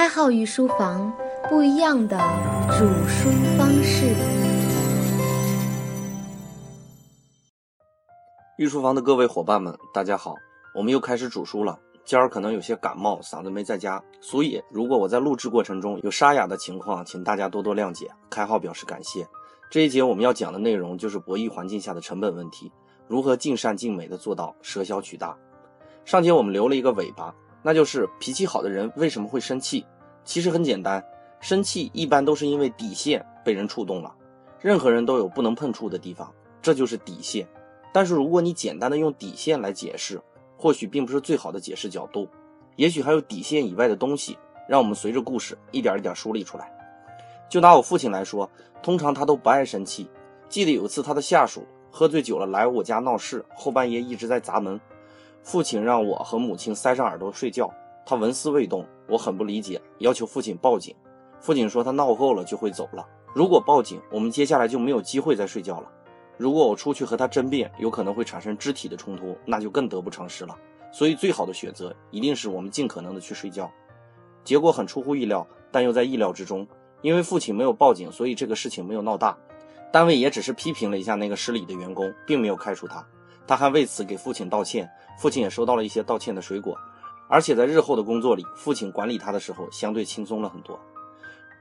开号御书房，不一样的煮书方式。御书房的各位伙伴们，大家好，我们又开始煮书了。今儿可能有些感冒，嗓子没在家，所以如果我在录制过程中有沙哑的情况，请大家多多谅解。开号表示感谢。这一节我们要讲的内容就是博弈环境下的成本问题，如何尽善尽美的做到舍小取大。上节我们留了一个尾巴。那就是脾气好的人为什么会生气？其实很简单，生气一般都是因为底线被人触动了。任何人都有不能碰触的地方，这就是底线。但是如果你简单的用底线来解释，或许并不是最好的解释角度。也许还有底线以外的东西，让我们随着故事一点一点梳理出来。就拿我父亲来说，通常他都不爱生气。记得有一次他的下属喝醉酒了来我家闹事，后半夜一直在砸门。父亲让我和母亲塞上耳朵睡觉，他纹丝未动。我很不理解，要求父亲报警。父亲说他闹够了就会走了。如果报警，我们接下来就没有机会再睡觉了。如果我出去和他争辩，有可能会产生肢体的冲突，那就更得不偿失了。所以最好的选择一定是我们尽可能的去睡觉。结果很出乎意料，但又在意料之中。因为父亲没有报警，所以这个事情没有闹大。单位也只是批评了一下那个失礼的员工，并没有开除他。他还为此给父亲道歉，父亲也收到了一些道歉的水果，而且在日后的工作里，父亲管理他的时候相对轻松了很多。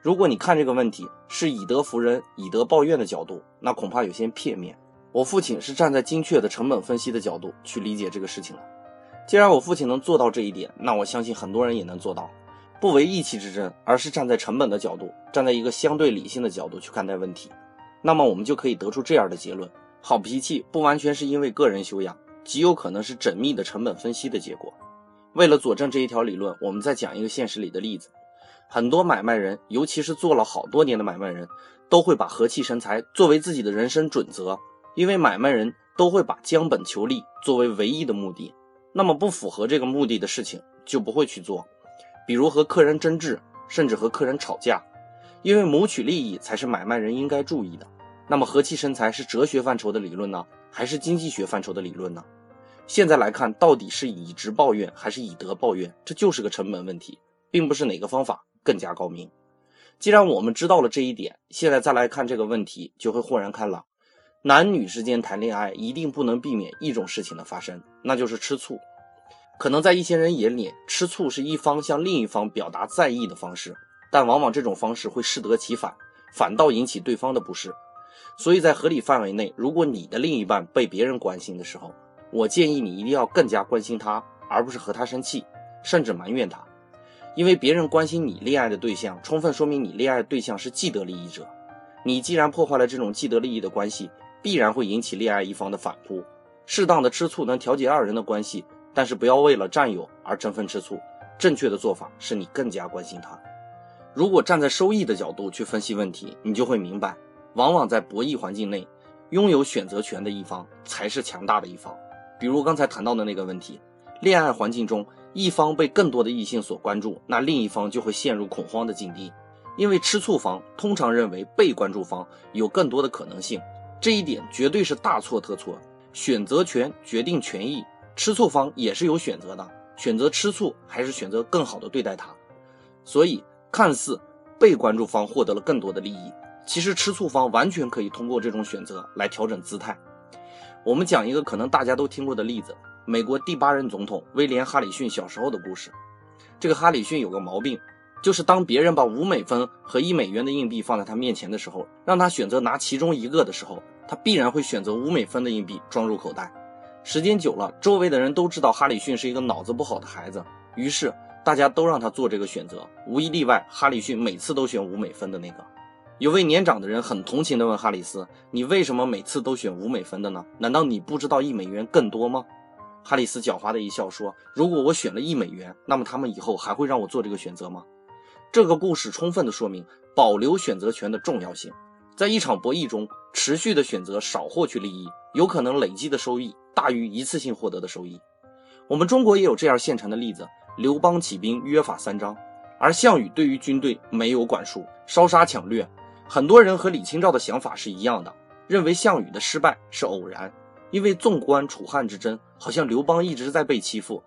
如果你看这个问题是以德服人、以德报怨的角度，那恐怕有些片面。我父亲是站在精确的成本分析的角度去理解这个事情了。既然我父亲能做到这一点，那我相信很多人也能做到，不为意气之争，而是站在成本的角度，站在一个相对理性的角度去看待问题，那么我们就可以得出这样的结论。好脾气不完全是因为个人修养，极有可能是缜密的成本分析的结果。为了佐证这一条理论，我们再讲一个现实里的例子。很多买卖人，尤其是做了好多年的买卖人，都会把和气生财作为自己的人生准则，因为买卖人都会把将本求利作为唯一的目的。那么不符合这个目的的事情就不会去做，比如和客人争执，甚至和客人吵架，因为谋取利益才是买卖人应该注意的。那么和气生财是哲学范畴的理论呢，还是经济学范畴的理论呢？现在来看，到底是以直报怨还是以德报怨，这就是个成本问题，并不是哪个方法更加高明。既然我们知道了这一点，现在再来看这个问题，就会豁然开朗。男女之间谈恋爱一定不能避免一种事情的发生，那就是吃醋。可能在一些人眼里，吃醋是一方向另一方表达在意的方式，但往往这种方式会适得其反，反倒引起对方的不适。所以在合理范围内，如果你的另一半被别人关心的时候，我建议你一定要更加关心他，而不是和他生气，甚至埋怨他。因为别人关心你恋爱的对象，充分说明你恋爱对象是既得利益者。你既然破坏了这种既得利益的关系，必然会引起恋爱一方的反扑。适当的吃醋能调节二人的关系，但是不要为了占有而争分吃醋。正确的做法是你更加关心他。如果站在收益的角度去分析问题，你就会明白。往往在博弈环境内，拥有选择权的一方才是强大的一方。比如刚才谈到的那个问题，恋爱环境中一方被更多的异性所关注，那另一方就会陷入恐慌的境地。因为吃醋方通常认为被关注方有更多的可能性，这一点绝对是大错特错。选择权决定权益，吃醋方也是有选择的，选择吃醋还是选择更好的对待他。所以，看似被关注方获得了更多的利益。其实吃醋方完全可以通过这种选择来调整姿态。我们讲一个可能大家都听过的例子：美国第八任总统威廉·哈里逊小时候的故事。这个哈里逊有个毛病，就是当别人把五美分和一美元的硬币放在他面前的时候，让他选择拿其中一个的时候，他必然会选择五美分的硬币装入口袋。时间久了，周围的人都知道哈里逊是一个脑子不好的孩子，于是大家都让他做这个选择，无一例外，哈里逊每次都选五美分的那个。有位年长的人很同情地问哈里斯：“你为什么每次都选五美分的呢？难道你不知道一美元更多吗？”哈里斯狡猾地一笑说：“如果我选了一美元，那么他们以后还会让我做这个选择吗？”这个故事充分地说明保留选择权的重要性。在一场博弈中，持续的选择少获取利益，有可能累积的收益大于一次性获得的收益。我们中国也有这样现成的例子：刘邦起兵约法三章，而项羽对于军队没有管束，烧杀抢掠。很多人和李清照的想法是一样的，认为项羽的失败是偶然，因为纵观楚汉之争，好像刘邦一直在被欺负。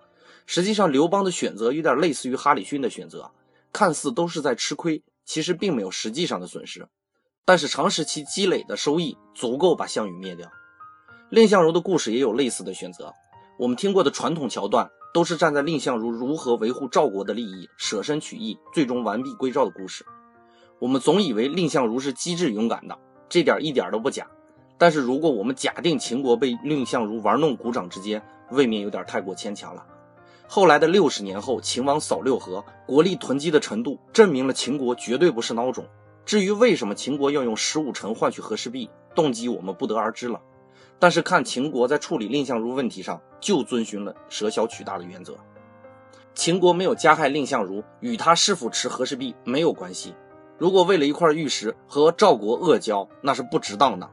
实际上，刘邦的选择有点类似于哈里逊的选择，看似都是在吃亏，其实并没有实际上的损失。但是长时期积累的收益足够把项羽灭掉。蔺相如的故事也有类似的选择。我们听过的传统桥段，都是站在蔺相如如何维护赵国的利益，舍身取义，最终完璧归赵的故事。我们总以为蔺相如是机智勇敢的，这点一点都不假。但是如果我们假定秦国被蔺相如玩弄股掌之间，未免有点太过牵强了。后来的六十年后，秦王扫六合，国力囤积的程度证明了秦国绝对不是孬种。至于为什么秦国要用十五城换取和氏璧，动机我们不得而知了。但是看秦国在处理蔺相如问题上，就遵循了舍小取大的原则。秦国没有加害蔺相如，与他是否持和氏璧没有关系。如果为了一块玉石和赵国恶交，那是不值当的。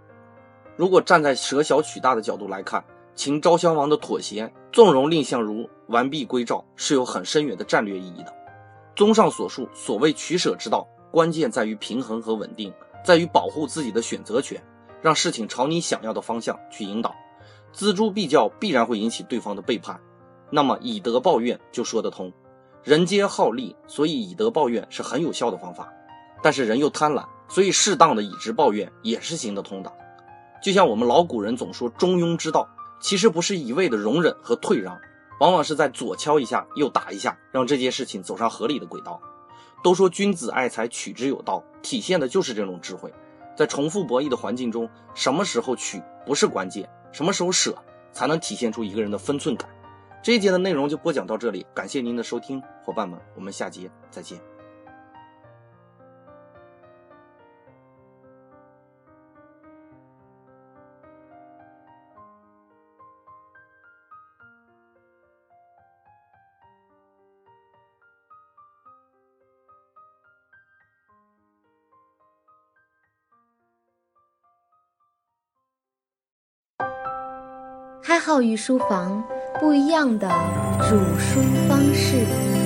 如果站在舍小取大的角度来看，秦昭襄王的妥协，纵容蔺相如完璧归赵，是有很深远的战略意义的。综上所述，所谓取舍之道。关键在于平衡和稳定，在于保护自己的选择权，让事情朝你想要的方向去引导。锱铢必较必然会引起对方的背叛，那么以德报怨就说得通。人皆好利，所以以德报怨是很有效的方法。但是人又贪婪，所以适当的以直报怨也是行得通的。就像我们老古人总说中庸之道，其实不是一味的容忍和退让，往往是在左敲一下右打一下，让这件事情走上合理的轨道。都说君子爱财，取之有道，体现的就是这种智慧。在重复博弈的环境中，什么时候取不是关键，什么时候舍才能体现出一个人的分寸感。这一节的内容就播讲到这里，感谢您的收听，伙伴们，我们下节再见。开号与书房不一样的煮书方式。